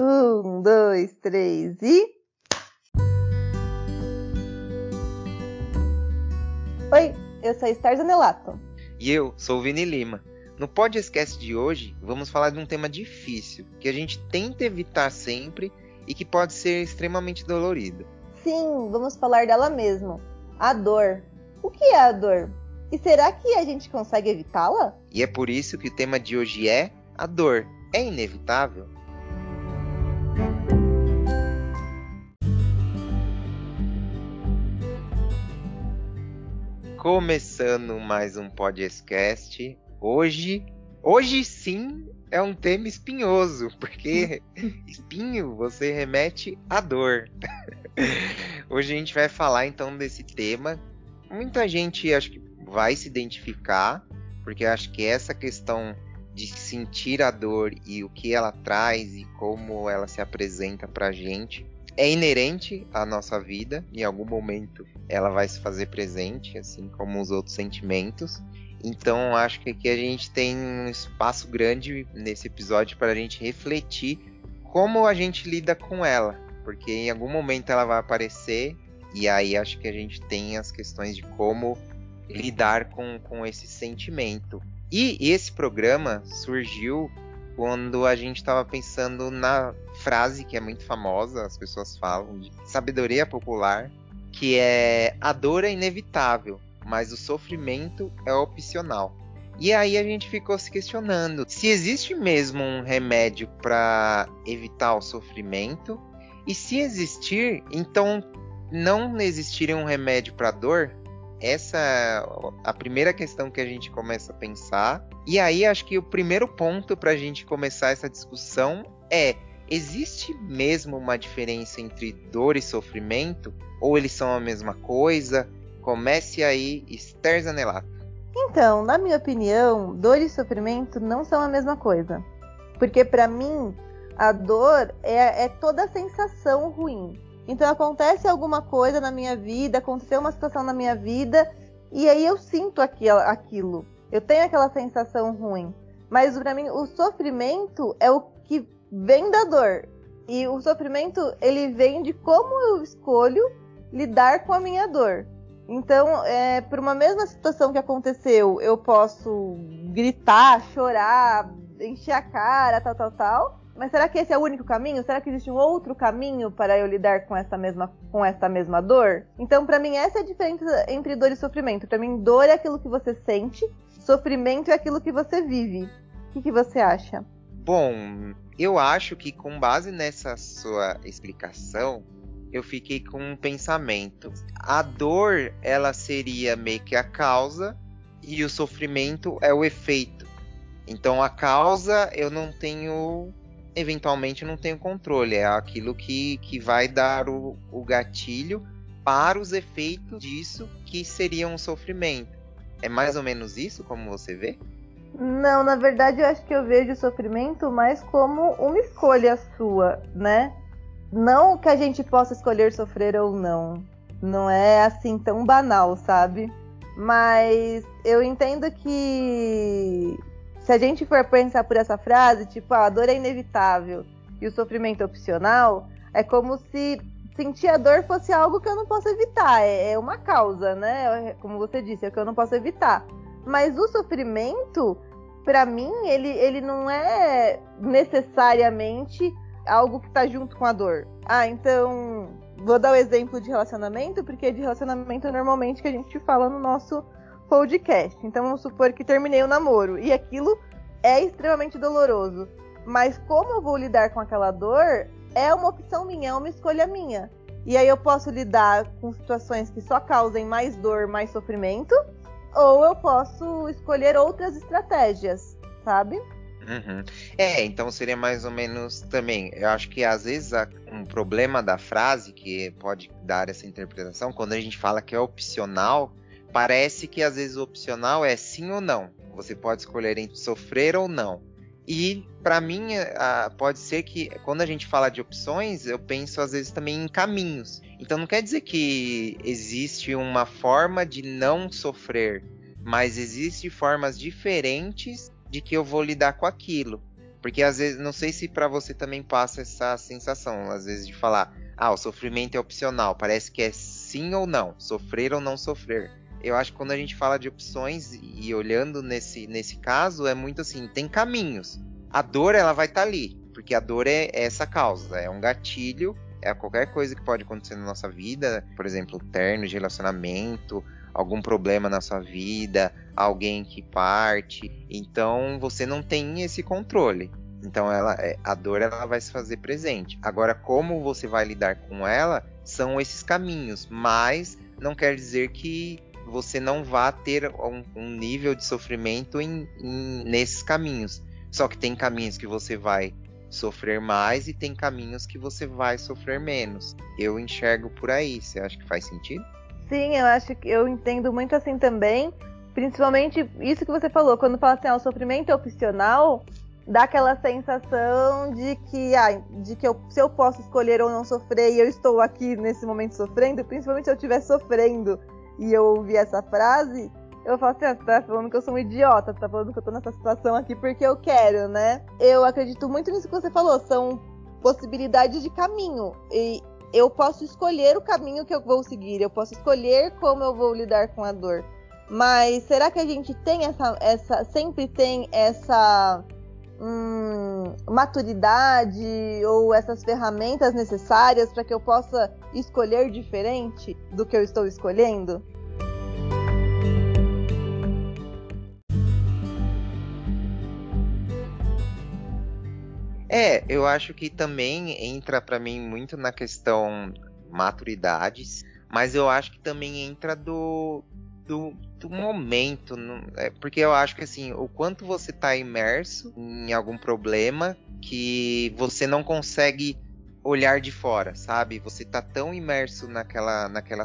Um, dois, três e. Oi, eu sou a Esther Zanelato. E eu sou o Vini Lima. No podcast de hoje, vamos falar de um tema difícil, que a gente tenta evitar sempre e que pode ser extremamente dolorido. Sim, vamos falar dela mesmo. A dor. O que é a dor? E será que a gente consegue evitá-la? E é por isso que o tema de hoje é a dor. É inevitável? Começando mais um podcast. Hoje, hoje sim é um tema espinhoso, porque espinho você remete à dor. Hoje a gente vai falar então desse tema. Muita gente acho que vai se identificar, porque acho que essa questão de sentir a dor e o que ela traz e como ela se apresenta pra gente é inerente à nossa vida, em algum momento ela vai se fazer presente, assim como os outros sentimentos. Então acho que aqui a gente tem um espaço grande nesse episódio para a gente refletir como a gente lida com ela, porque em algum momento ela vai aparecer e aí acho que a gente tem as questões de como lidar com, com esse sentimento. E esse programa surgiu quando a gente estava pensando na frase que é muito famosa, as pessoas falam, de sabedoria popular, que é a dor é inevitável, mas o sofrimento é opcional. E aí a gente ficou se questionando se existe mesmo um remédio para evitar o sofrimento e se existir, então não existiria um remédio para dor, essa é a primeira questão que a gente começa a pensar. E aí acho que o primeiro ponto para a gente começar essa discussão é: existe mesmo uma diferença entre dor e sofrimento? Ou eles são a mesma coisa? Comece aí, Esther Zanelato. Então, na minha opinião, dor e sofrimento não são a mesma coisa. Porque para mim, a dor é, é toda a sensação ruim. Então acontece alguma coisa na minha vida, aconteceu uma situação na minha vida, e aí eu sinto aquilo. Eu tenho aquela sensação ruim. Mas para mim o sofrimento é o que vem da dor. E o sofrimento ele vem de como eu escolho lidar com a minha dor. Então, é, por uma mesma situação que aconteceu, eu posso gritar, chorar, encher a cara, tal, tal, tal. Mas será que esse é o único caminho? Será que existe um outro caminho para eu lidar com essa mesma, com essa mesma dor? Então, para mim, essa é a diferença entre dor e sofrimento. Para mim, dor é aquilo que você sente, sofrimento é aquilo que você vive. O que, que você acha? Bom, eu acho que com base nessa sua explicação, eu fiquei com um pensamento. A dor, ela seria meio que a causa e o sofrimento é o efeito. Então a causa eu não tenho eventualmente não tenho controle. É aquilo que, que vai dar o, o gatilho para os efeitos disso que seria um sofrimento. É mais ou menos isso, como você vê? Não, na verdade eu acho que eu vejo o sofrimento mais como uma escolha sua, né? Não que a gente possa escolher sofrer ou não. Não é assim tão banal, sabe? Mas eu entendo que se a gente for pensar por essa frase, tipo, ah, a dor é inevitável e o sofrimento é opcional, é como se sentir a dor fosse algo que eu não posso evitar. É, é uma causa, né? Como você disse, é o que eu não posso evitar. Mas o sofrimento, para mim, ele, ele não é necessariamente algo que tá junto com a dor. Ah, então. Vou dar o exemplo de relacionamento, porque é de relacionamento normalmente que a gente fala no nosso podcast. Então vamos supor que terminei o namoro e aquilo é extremamente doloroso. Mas como eu vou lidar com aquela dor é uma opção minha, é uma escolha minha. E aí eu posso lidar com situações que só causem mais dor, mais sofrimento, ou eu posso escolher outras estratégias, sabe? Uhum. É, então seria mais ou menos também. Eu acho que às vezes um problema da frase que pode dar essa interpretação, quando a gente fala que é opcional, parece que às vezes o opcional é sim ou não. Você pode escolher entre sofrer ou não. E para mim pode ser que quando a gente fala de opções, eu penso às vezes também em caminhos. Então não quer dizer que existe uma forma de não sofrer, mas existem formas diferentes de que eu vou lidar com aquilo. Porque às vezes, não sei se para você também passa essa sensação, às vezes de falar, ah, o sofrimento é opcional, parece que é sim ou não, sofrer ou não sofrer. Eu acho que quando a gente fala de opções e olhando nesse, nesse caso, é muito assim, tem caminhos. A dor, ela vai estar tá ali, porque a dor é, é essa causa, é um gatilho, é qualquer coisa que pode acontecer na nossa vida, por exemplo, terno de relacionamento, algum problema na sua vida, alguém que parte. Então você não tem esse controle. Então ela, é, a dor ela vai se fazer presente. Agora como você vai lidar com ela são esses caminhos, mas não quer dizer que você não vá ter um, um nível de sofrimento em, em, nesses caminhos. Só que tem caminhos que você vai sofrer mais e tem caminhos que você vai sofrer menos. Eu enxergo por aí. Você acha que faz sentido? Sim, eu acho que eu entendo muito assim também. Principalmente isso que você falou, quando fala assim, ah, o sofrimento é opcional, dá aquela sensação de que, ah, de que eu, se eu posso escolher ou não sofrer e eu estou aqui nesse momento sofrendo, principalmente se eu estiver sofrendo e eu ouvir essa frase, eu falo assim, ah, você tá falando que eu sou um idiota, tá falando que eu tô nessa situação aqui porque eu quero, né? Eu acredito muito nisso que você falou, são possibilidades de caminho. E eu posso escolher o caminho que eu vou seguir, eu posso escolher como eu vou lidar com a dor. Mas será que a gente tem essa, essa sempre tem essa hum, maturidade ou essas ferramentas necessárias para que eu possa escolher diferente do que eu estou escolhendo? É, eu acho que também entra para mim muito na questão maturidades, mas eu acho que também entra do, do, do momento, é, porque eu acho que assim, o quanto você tá imerso em algum problema que você não consegue olhar de fora, sabe? Você tá tão imerso naquela, naquela,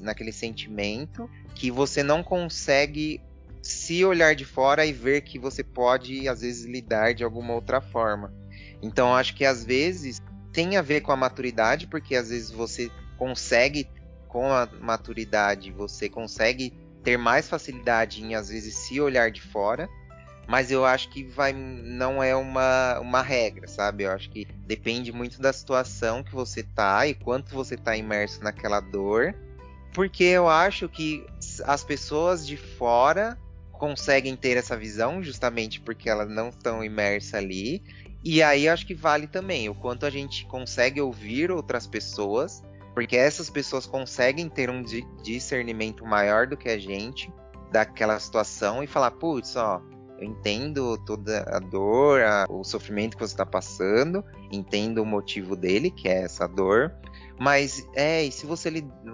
naquele sentimento que você não consegue se olhar de fora e ver que você pode às vezes lidar de alguma outra forma. Então acho que às vezes tem a ver com a maturidade, porque às vezes você consegue, com a maturidade, você consegue ter mais facilidade em às vezes se olhar de fora. Mas eu acho que vai, não é uma, uma regra, sabe? Eu acho que depende muito da situação que você tá e quanto você tá imerso naquela dor. Porque eu acho que as pessoas de fora conseguem ter essa visão justamente porque elas não estão imersas ali e aí acho que vale também o quanto a gente consegue ouvir outras pessoas, porque essas pessoas conseguem ter um discernimento maior do que a gente daquela situação e falar, putz, ó, eu entendo toda a dor, a, o sofrimento que você está passando, entendo o motivo dele, que é essa dor, mas é, e se você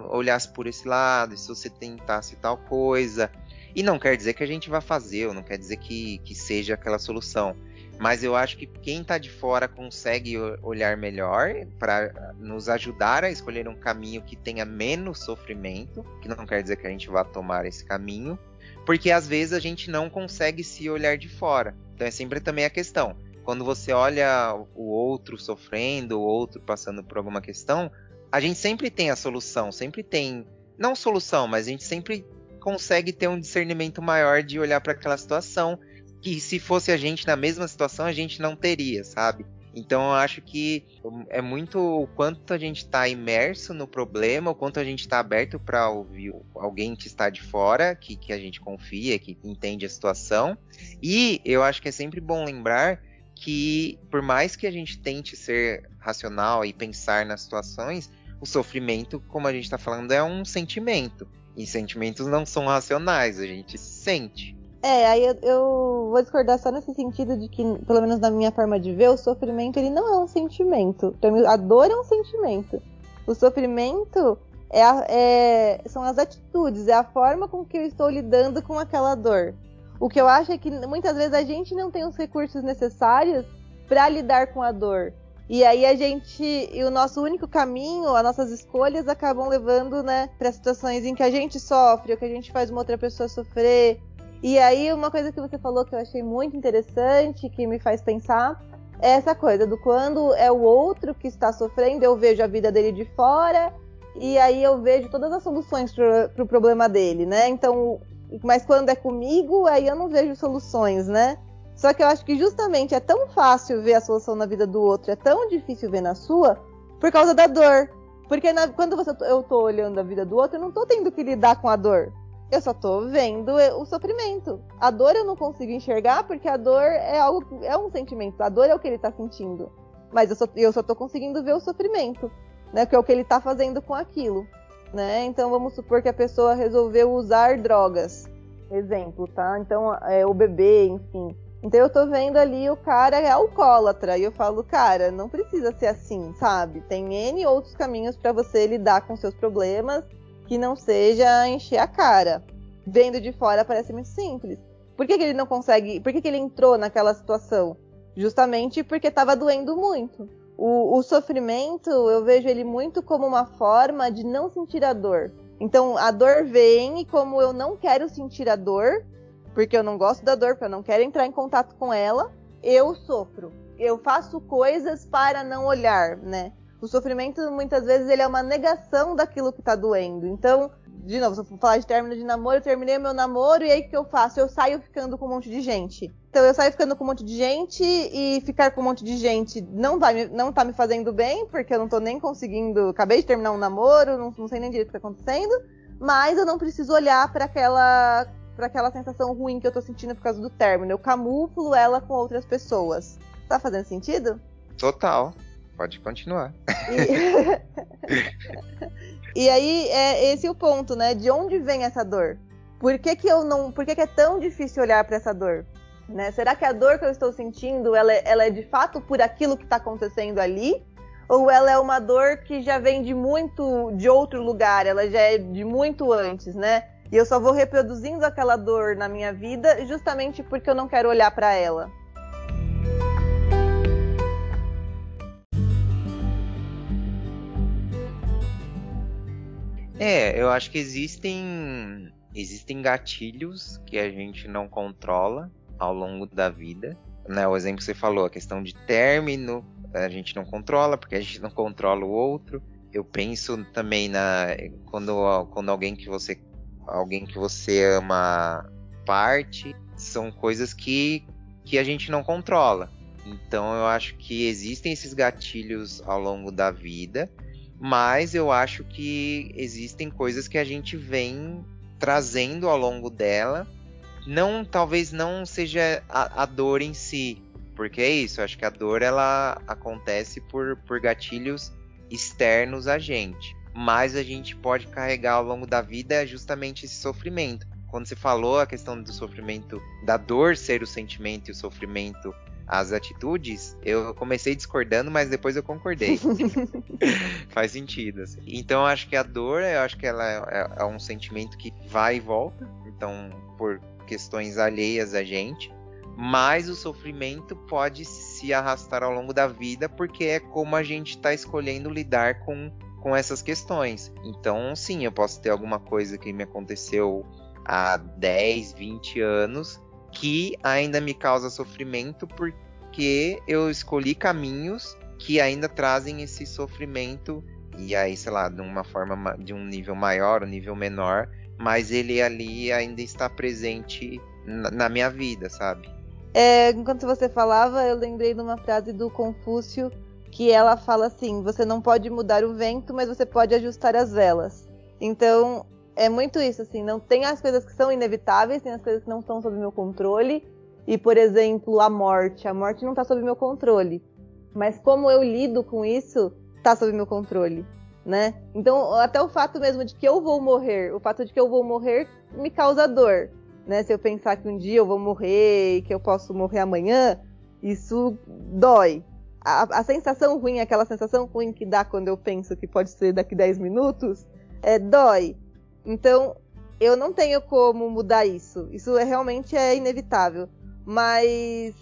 olhasse por esse lado, se você tentasse tal coisa, e não quer dizer que a gente vai fazer, ou não quer dizer que, que seja aquela solução, mas eu acho que quem está de fora consegue olhar melhor para nos ajudar a escolher um caminho que tenha menos sofrimento, que não quer dizer que a gente vá tomar esse caminho, porque às vezes a gente não consegue se olhar de fora. Então é sempre também a questão. Quando você olha o outro sofrendo, o outro passando por alguma questão, a gente sempre tem a solução, sempre tem, não solução, mas a gente sempre consegue ter um discernimento maior de olhar para aquela situação que se fosse a gente na mesma situação, a gente não teria, sabe? Então eu acho que é muito o quanto a gente está imerso no problema, o quanto a gente está aberto para ouvir alguém que está de fora, que, que a gente confia, que entende a situação. E eu acho que é sempre bom lembrar que, por mais que a gente tente ser racional e pensar nas situações, o sofrimento, como a gente está falando, é um sentimento. E sentimentos não são racionais, a gente sente. É, aí eu, eu, vou discordar só nesse sentido de que, pelo menos na minha forma de ver, o sofrimento ele não é um sentimento. A dor é um sentimento. O sofrimento é, a, é são as atitudes, é a forma com que eu estou lidando com aquela dor. O que eu acho é que muitas vezes a gente não tem os recursos necessários para lidar com a dor. E aí a gente, e o nosso único caminho, as nossas escolhas acabam levando, né, para situações em que a gente sofre, ou que a gente faz uma outra pessoa sofrer, e aí, uma coisa que você falou que eu achei muito interessante, que me faz pensar, é essa coisa do quando é o outro que está sofrendo, eu vejo a vida dele de fora, e aí eu vejo todas as soluções para o pro problema dele, né? Então, mas quando é comigo, aí eu não vejo soluções, né? Só que eu acho que justamente é tão fácil ver a solução na vida do outro, é tão difícil ver na sua, por causa da dor. Porque na, quando você, eu tô olhando a vida do outro, eu não tô tendo que lidar com a dor. Eu só tô vendo o sofrimento. A dor eu não consigo enxergar porque a dor é algo, é um sentimento. A dor é o que ele tá sentindo. Mas eu só, eu só tô conseguindo ver o sofrimento, né? Que é o que ele tá fazendo com aquilo, né? Então vamos supor que a pessoa resolveu usar drogas. Exemplo, tá? Então, é, o bebê, enfim. Então eu tô vendo ali o cara é alcoólatra e eu falo, cara, não precisa ser assim, sabe? Tem N outros caminhos para você lidar com seus problemas que não seja encher a cara. Vendo de fora parece muito simples. Por que, que ele não consegue? Por que, que ele entrou naquela situação? Justamente porque estava doendo muito. O, o sofrimento eu vejo ele muito como uma forma de não sentir a dor. Então a dor vem e como eu não quero sentir a dor, porque eu não gosto da dor, porque eu não quero entrar em contato com ela, eu sofro. Eu faço coisas para não olhar, né? O sofrimento muitas vezes ele é uma negação daquilo que tá doendo. Então, de novo, se eu for falar de término de namoro, eu terminei meu namoro e aí o que eu faço? Eu saio ficando com um monte de gente. Então eu saio ficando com um monte de gente e ficar com um monte de gente não, vai, não tá me fazendo bem, porque eu não tô nem conseguindo. Acabei de terminar um namoro, não, não sei nem direito o que tá acontecendo, mas eu não preciso olhar para aquela para aquela sensação ruim que eu tô sentindo por causa do término. Eu camuflo ela com outras pessoas. Tá fazendo sentido? Total. Pode continuar. E, e aí é esse o ponto, né? De onde vem essa dor? Por que, que eu não. Por que, que é tão difícil olhar para essa dor? Né? Será que a dor que eu estou sentindo ela, é, ela é de fato por aquilo que está acontecendo ali? Ou ela é uma dor que já vem de muito de outro lugar, ela já é de muito antes, né? E eu só vou reproduzindo aquela dor na minha vida justamente porque eu não quero olhar para ela. É, eu acho que existem existem gatilhos que a gente não controla ao longo da vida. Né? O exemplo que você falou, a questão de término, a gente não controla porque a gente não controla o outro. Eu penso também na quando, quando alguém que você alguém que você ama parte, são coisas que, que a gente não controla. Então eu acho que existem esses gatilhos ao longo da vida, mas eu acho que existem coisas que a gente vem trazendo ao longo dela. Não, talvez não seja a, a dor em si, porque é isso. Eu acho que a dor ela acontece por, por gatilhos externos a gente mais a gente pode carregar ao longo da vida é justamente esse sofrimento. Quando você falou a questão do sofrimento, da dor ser o sentimento e o sofrimento as atitudes, eu comecei discordando, mas depois eu concordei. Faz sentido. Assim. Então eu acho que a dor, eu acho que ela é, é, um sentimento que vai e volta. Então, por questões alheias a gente. Mas o sofrimento pode se arrastar ao longo da vida, porque é como a gente está escolhendo lidar com com essas questões. Então, sim, eu posso ter alguma coisa que me aconteceu há 10, 20 anos que ainda me causa sofrimento porque eu escolhi caminhos que ainda trazem esse sofrimento e aí, sei lá, de uma forma de um nível maior, um nível menor, mas ele ali ainda está presente na, minha vida, sabe? É, enquanto você falava, eu lembrei de uma frase do Confúcio que ela fala assim: você não pode mudar o vento, mas você pode ajustar as velas. Então, é muito isso, assim, não tem as coisas que são inevitáveis, tem as coisas que não estão sob meu controle. E, por exemplo, a morte. A morte não está sob meu controle. Mas como eu lido com isso, está sob meu controle, né? Então, até o fato mesmo de que eu vou morrer, o fato de que eu vou morrer me causa dor, né? Se eu pensar que um dia eu vou morrer que eu posso morrer amanhã, isso dói, a, a, sensação ruim, aquela sensação ruim que dá quando eu penso que pode ser daqui 10 minutos, é, dói. Então, eu não tenho como mudar isso. Isso é, realmente é inevitável. Mas.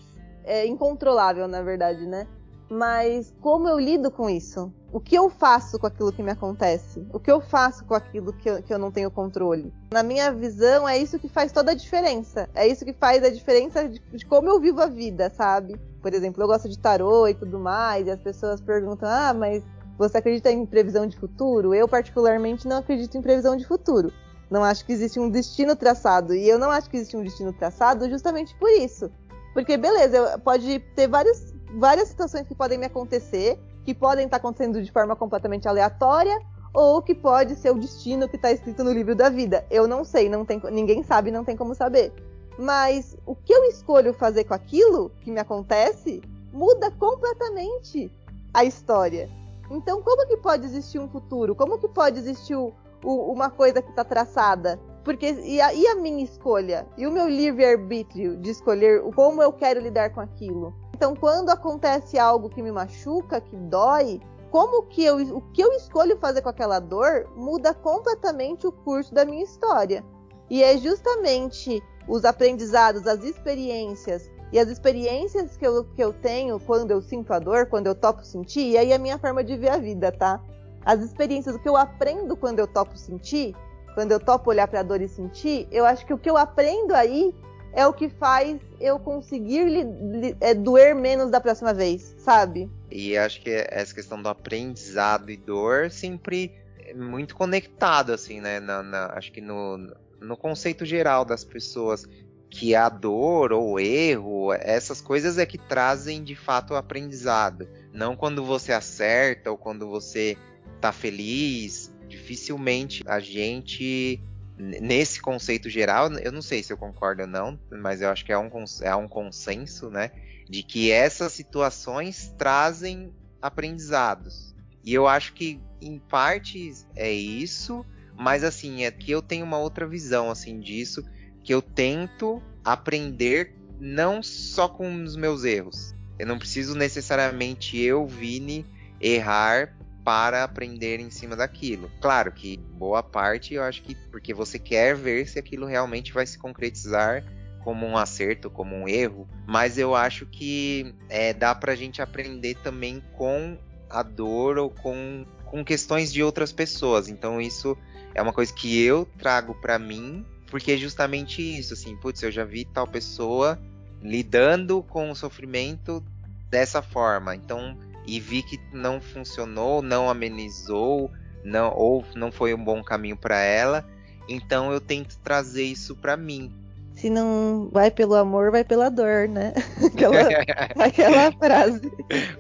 É incontrolável, na verdade, né? Mas como eu lido com isso? O que eu faço com aquilo que me acontece? O que eu faço com aquilo que eu, que eu não tenho controle? Na minha visão, é isso que faz toda a diferença. É isso que faz a diferença de, de como eu vivo a vida, sabe? Por exemplo, eu gosto de tarô e tudo mais, e as pessoas perguntam: ah, mas você acredita em previsão de futuro? Eu, particularmente, não acredito em previsão de futuro. Não acho que existe um destino traçado. E eu não acho que existe um destino traçado justamente por isso. Porque, beleza, pode ter várias, várias situações que podem me acontecer, que podem estar acontecendo de forma completamente aleatória, ou que pode ser o destino que está escrito no livro da vida. Eu não sei, não tem, ninguém sabe, não tem como saber. Mas o que eu escolho fazer com aquilo que me acontece muda completamente a história. Então, como que pode existir um futuro? Como que pode existir o, o, uma coisa que está traçada? Porque e a, e a, minha escolha? E o meu livre-arbítrio de escolher como eu quero lidar com aquilo? Então, quando acontece algo que me machuca, que dói, como que eu, o que eu escolho fazer com aquela dor muda completamente o curso da minha história. E é justamente os aprendizados, as experiências e as experiências que eu, que eu tenho quando eu sinto a dor, quando eu topo sentir, e aí é a minha forma de ver a vida, tá? As experiências, que eu aprendo quando eu topo sentir, quando eu topo olhar para a dor e sentir, eu acho que o que eu aprendo aí é o que faz eu conseguir li, li, é, doer menos da próxima vez, sabe? E acho que essa questão do aprendizado e dor sempre é muito conectado, assim, né? Na, na, acho que no, no conceito geral das pessoas que a dor ou erro, essas coisas é que trazem de fato o aprendizado. Não quando você acerta ou quando você tá feliz. Dificilmente a gente, nesse conceito geral, eu não sei se eu concordo ou não, mas eu acho que é um, é um consenso, né? De que essas situações trazem aprendizados. E eu acho que em partes é isso, mas assim, é que eu tenho uma outra visão assim disso, que eu tento aprender não só com os meus erros. Eu não preciso necessariamente eu, Vini, errar para aprender em cima daquilo. Claro que boa parte eu acho que porque você quer ver se aquilo realmente vai se concretizar como um acerto, como um erro, mas eu acho que é, dá pra gente aprender também com a dor ou com, com questões de outras pessoas. Então isso é uma coisa que eu trago para mim, porque é justamente isso, assim, putz, eu já vi tal pessoa lidando com o sofrimento dessa forma. Então, e vi que não funcionou, não amenizou, não ou não foi um bom caminho para ela. Então eu tento trazer isso para mim. Se não vai pelo amor, vai pela dor, né? Aquela, aquela frase.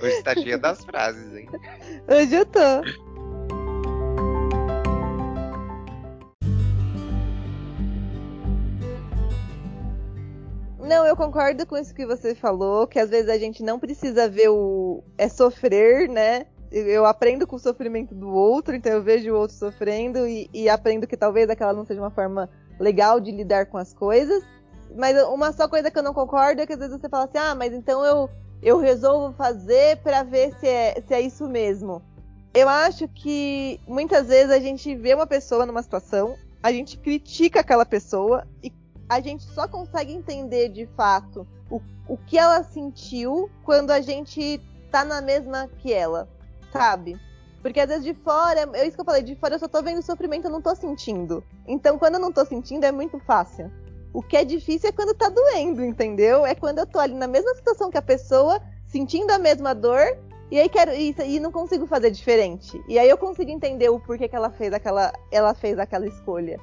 Hoje tá cheia das frases, hein? Hoje eu tô. Não, eu concordo com isso que você falou, que às vezes a gente não precisa ver o. é sofrer, né? Eu aprendo com o sofrimento do outro, então eu vejo o outro sofrendo e, e aprendo que talvez aquela não seja uma forma legal de lidar com as coisas. Mas uma só coisa que eu não concordo é que às vezes você fala assim, ah, mas então eu, eu resolvo fazer para ver se é, se é isso mesmo. Eu acho que muitas vezes a gente vê uma pessoa numa situação, a gente critica aquela pessoa e a gente só consegue entender de fato o, o que ela sentiu quando a gente tá na mesma que ela, sabe? Porque às vezes de fora, é isso que eu falei, de fora eu só tô vendo sofrimento, eu não tô sentindo. Então quando eu não tô sentindo é muito fácil. O que é difícil é quando tá doendo, entendeu? É quando eu tô ali na mesma situação que a pessoa, sentindo a mesma dor, e aí quero e, e não consigo fazer diferente. E aí eu consigo entender o porquê que ela fez aquela, ela fez aquela escolha.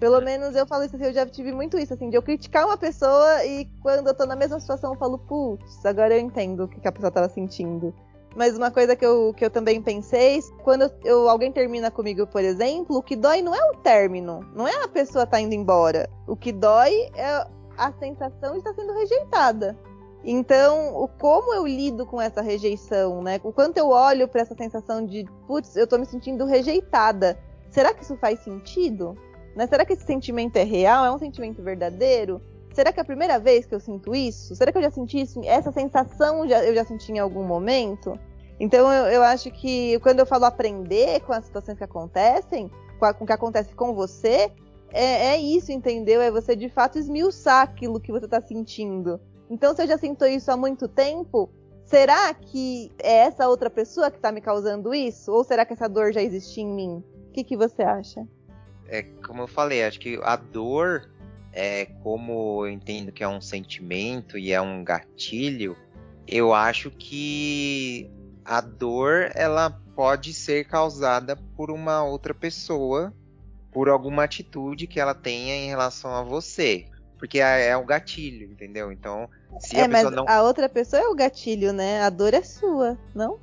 Pelo menos eu falo isso assim, eu já tive muito isso, assim, de eu criticar uma pessoa e quando eu tô na mesma situação eu falo, putz, agora eu entendo o que, que a pessoa tava sentindo. Mas uma coisa que eu, que eu também pensei, quando eu, alguém termina comigo, por exemplo, o que dói não é o término, não é a pessoa tá indo embora. O que dói é a sensação de estar sendo rejeitada. Então, o como eu lido com essa rejeição, né? O quanto eu olho para essa sensação de, putz, eu tô me sentindo rejeitada. Será que isso faz sentido? Né? Será que esse sentimento é real? É um sentimento verdadeiro? Será que é a primeira vez que eu sinto isso? Será que eu já senti isso? Essa sensação já, eu já senti em algum momento? Então eu, eu, acho que quando eu falo aprender com as situações que acontecem, com, a, com o que acontece com você, é, é, isso, entendeu? É você de fato esmiuçar aquilo que você está sentindo. Então, se eu já sinto isso há muito tempo, será que é essa outra pessoa que está me causando isso? Ou será que essa dor já existia em mim? O que, que você acha? é como eu falei, acho que a dor é como eu entendo que é um sentimento e é um gatilho, eu acho que a dor ela pode ser causada por uma outra pessoa, por alguma atitude que ela tenha em relação a você. porque é, é um gatilho, entendeu? Então, se é, a pessoa mas não. a outra pessoa é o gatilho, né? A dor é sua, não?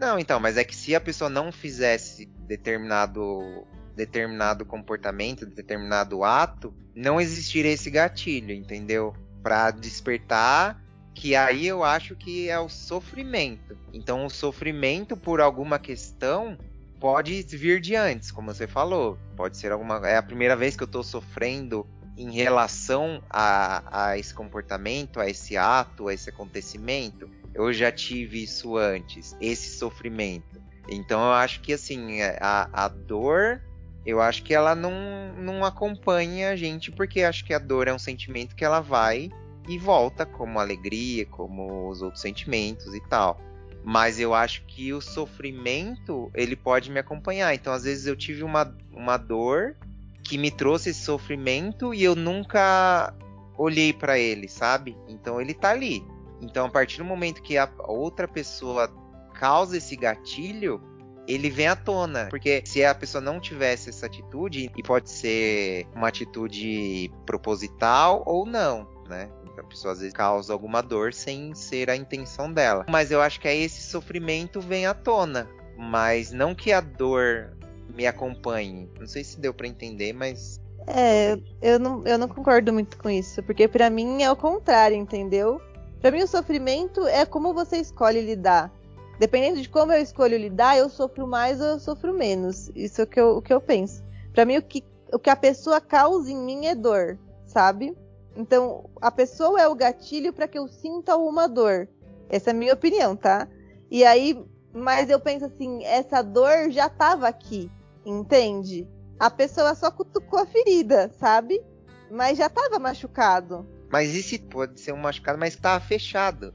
Não, então, mas é que se a pessoa não fizesse determinado determinado comportamento, determinado ato, não existiria esse gatilho, entendeu? Para despertar, que aí eu acho que é o sofrimento. Então, o sofrimento por alguma questão pode vir de antes, como você falou. Pode ser alguma. É a primeira vez que eu estou sofrendo em relação a, a esse comportamento, a esse ato, a esse acontecimento. Eu já tive isso antes, esse sofrimento. Então eu acho que assim, a, a dor, eu acho que ela não, não acompanha a gente, porque acho que a dor é um sentimento que ela vai e volta, como alegria, como os outros sentimentos e tal. Mas eu acho que o sofrimento, ele pode me acompanhar. Então, às vezes eu tive uma, uma dor que me trouxe esse sofrimento e eu nunca olhei para ele, sabe? Então ele tá ali. Então, a partir do momento que a outra pessoa causa esse gatilho, ele vem à tona. Porque se a pessoa não tivesse essa atitude, e pode ser uma atitude proposital ou não, né? A pessoa às vezes causa alguma dor sem ser a intenção dela. Mas eu acho que aí esse sofrimento vem à tona. Mas não que a dor me acompanhe. Não sei se deu para entender, mas. É, eu não, eu não concordo muito com isso. Porque para mim é o contrário, entendeu? Para mim o sofrimento é como você escolhe lidar. Dependendo de como eu escolho lidar, eu sofro mais ou eu sofro menos. Isso é o que eu, o que eu penso. Para mim o que, o que a pessoa causa em mim é dor, sabe? Então, a pessoa é o gatilho para que eu sinta uma dor. Essa é a minha opinião, tá? E aí, mas eu penso assim, essa dor já estava aqui, entende? A pessoa só cutucou a ferida, sabe? Mas já estava machucado. Mas e se pode ser um machucado, mas estava fechado?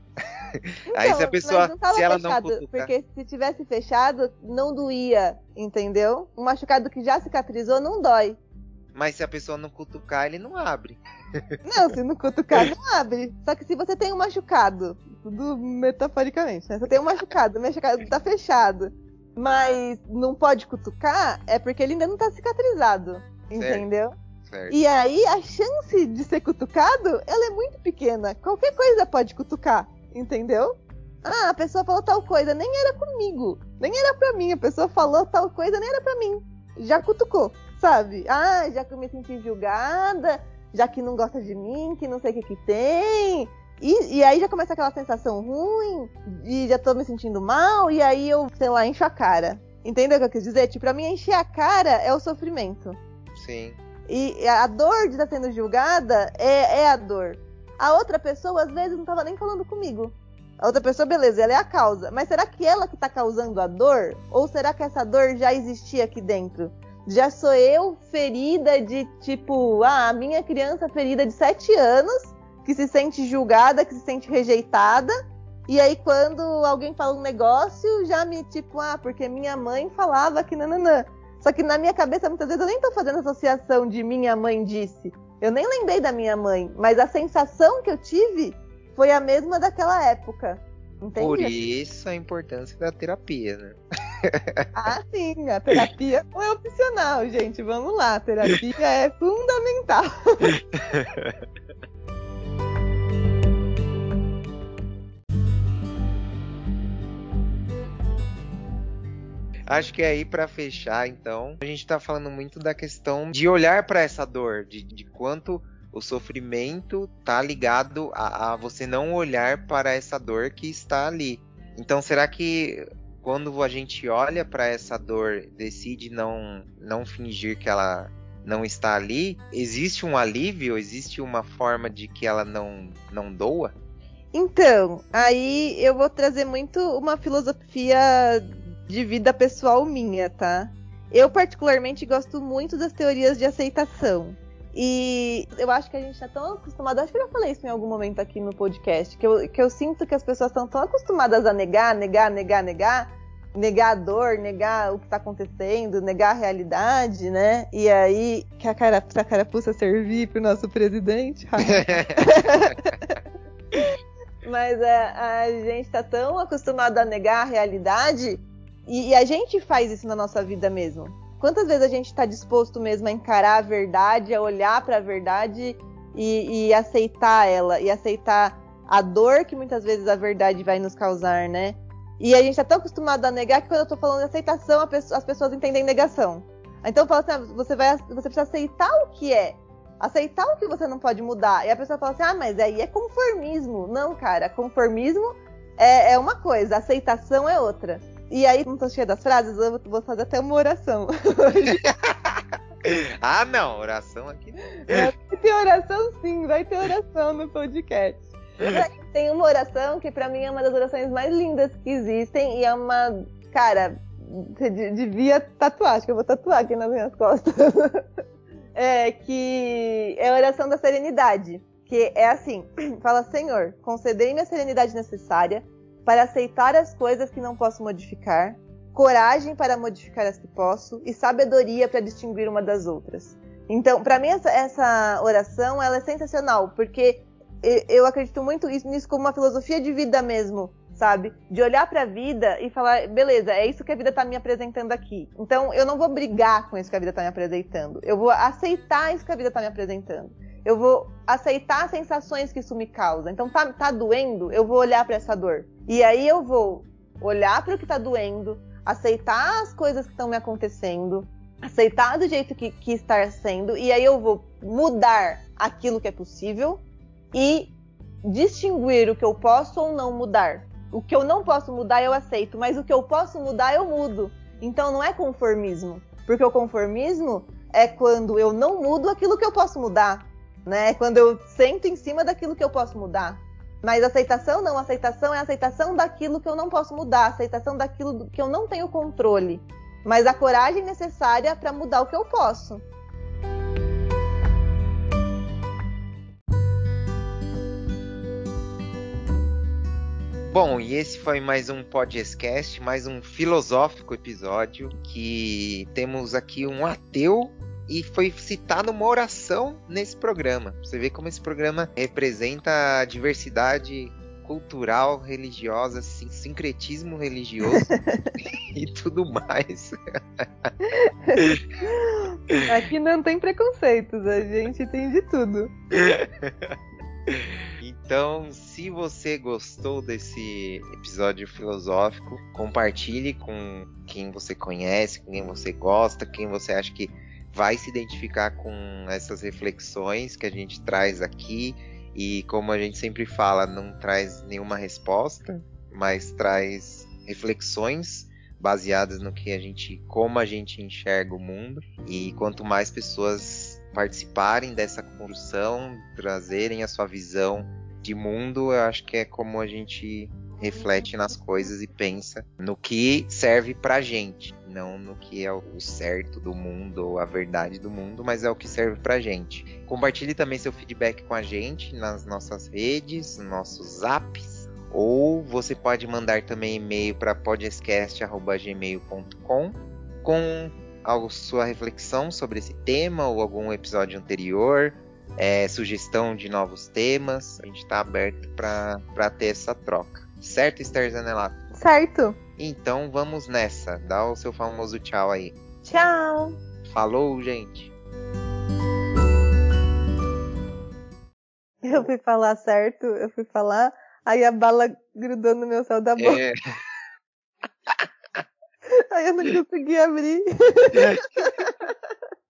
Então, aí se a pessoa, se ela fechado, não cutucar... porque se tivesse fechado, não doía, entendeu? Um machucado que já cicatrizou não dói. Mas se a pessoa não cutucar, ele não abre. Não, se não cutucar, não abre. Só que se você tem um machucado, tudo metaforicamente, né? Você tem um machucado, o machucado tá fechado, mas não pode cutucar, é porque ele ainda não tá cicatrizado. Entendeu? Certo. E aí a chance de ser cutucado, ela é muito pequena. Qualquer coisa pode cutucar, entendeu? Ah, a pessoa falou tal coisa, nem era comigo, nem era pra mim. A pessoa falou tal coisa, nem era pra mim. Já cutucou sabe? Ah, já que eu me senti julgada, já que não gosta de mim, que não sei o que que tem. E, e, aí já começa aquela sensação ruim, e já tô me sentindo mal, e aí eu, sei lá, encho a cara. Entendeu o que eu quis dizer? Tipo, pra mim, encher a cara é o sofrimento. Sim. E a dor de estar sendo julgada é, é a dor. A outra pessoa, às vezes, não tava nem falando comigo. A outra pessoa, beleza, ela é a causa. Mas será que ela que tá causando a dor? Ou será que essa dor já existia aqui dentro? Já sou eu ferida de tipo, ah, a minha criança ferida de 7 anos, que se sente julgada, que se sente rejeitada. E aí, quando alguém fala um negócio, já me tipo, ah, porque minha mãe falava que nananã. Só que na minha cabeça, muitas vezes, eu nem tô fazendo associação de minha mãe disse. Eu nem lembrei da minha mãe, mas a sensação que eu tive foi a mesma daquela época. Entende? Por isso a importância da terapia, né? Ah, sim, a terapia não é opcional, gente. Vamos lá, a terapia é fundamental. Acho que aí para fechar, então, a gente está falando muito da questão de olhar para essa dor, de, de quanto o sofrimento tá ligado a, a, você não olhar para essa dor que está ali. Então, será que quando a gente olha para essa dor, decide não não fingir que ela não está ali, existe um alívio, existe uma forma de que ela não não doa? Então, aí eu vou trazer muito uma filosofia de vida pessoal minha, tá? Eu particularmente gosto muito das teorias de aceitação. E eu acho que a gente tá tão acostumado, acho que eu já falei isso em algum momento aqui no podcast, que eu, que eu sinto que as pessoas estão tão acostumadas a negar, negar, negar, negar, negar a dor, negar o que tá acontecendo, negar a realidade, né? E aí, que a cara, a carapuça servir pro nosso presidente. Mas é, a gente tá tão acostumado a negar a realidade e, e a gente faz isso na nossa vida mesmo. Quantas vezes a gente está disposto mesmo a encarar a verdade, a olhar para a verdade e, e aceitar ela, e aceitar a dor que muitas vezes a verdade vai nos causar, né? E a gente tá tão acostumado a negar que quando eu tô falando de aceitação, pessoa, as pessoas entendem negação. Então fala assim, ah, você, vai, você precisa aceitar o que é. Aceitar o que você não pode mudar. E a pessoa fala assim, ah, mas aí é conformismo. Não, cara, conformismo é, é uma coisa, aceitação é outra. E aí, não tô cheia das frases, eu vou fazer até uma oração. ah, não, oração aqui não. Vai ter oração sim, vai ter oração no podcast. Tem uma oração que para mim é uma das orações mais lindas que existem e é uma. Cara, você devia tatuar, acho que eu vou tatuar aqui nas minhas costas. é que é a oração da serenidade. Que é assim: fala, Senhor, concedei-me a serenidade necessária para aceitar as coisas que não posso modificar, coragem para modificar as que posso e sabedoria para distinguir uma das outras. Então, para mim essa, essa, oração ela é sensacional porque eu acredito muito nisso como uma filosofia de vida mesmo, sabe? De olhar para a vida e falar, beleza, é isso que a vida está me apresentando aqui. Então, eu não vou brigar com isso que a vida está me apresentando. Eu vou aceitar isso que a vida está me apresentando. Eu vou aceitar as sensações que isso me causa. Então, tá, tá doendo, eu vou olhar para essa dor. E aí eu vou olhar para o que está doendo, aceitar as coisas que estão me acontecendo, aceitar do jeito que, que está sendo, e aí eu vou mudar aquilo que é possível e distinguir o que eu posso ou não mudar. O que eu não posso mudar eu aceito, mas o que eu posso mudar eu mudo. Então não é conformismo, porque o conformismo é quando eu não mudo aquilo que eu posso mudar, né? É quando eu sento em cima daquilo que eu posso mudar. Mas aceitação não, aceitação é aceitação daquilo que eu não posso mudar, aceitação daquilo que eu não tenho controle, mas a coragem necessária para mudar o que eu posso. Bom, e esse foi mais um podcast, mais um filosófico episódio que temos aqui um ateu e foi citada uma oração nesse programa. Você vê como esse programa representa a diversidade cultural, religiosa, sincretismo religioso e tudo mais. Aqui não tem preconceitos, a gente tem de tudo. Então, se você gostou desse episódio filosófico, compartilhe com quem você conhece, com quem você gosta, quem você acha que vai se identificar com essas reflexões que a gente traz aqui e como a gente sempre fala, não traz nenhuma resposta, mas traz reflexões baseadas no que a gente, como a gente enxerga o mundo. E quanto mais pessoas participarem dessa construção, trazerem a sua visão de mundo, eu acho que é como a gente reflete nas coisas e pensa no que serve pra gente, não no que é o certo do mundo ou a verdade do mundo, mas é o que serve pra gente. Compartilhe também seu feedback com a gente nas nossas redes, nossos apps, ou você pode mandar também e-mail para podcast@gmail.com com a sua reflexão sobre esse tema ou algum episódio anterior, é, sugestão de novos temas. A gente está aberto para ter essa troca. Certo, Esther Zanelato? Certo. Então vamos nessa. Dá o seu famoso tchau aí. Tchau. Falou, gente. Eu fui falar certo, eu fui falar, aí a bala grudou no meu céu da boca. É. aí eu não consegui abrir.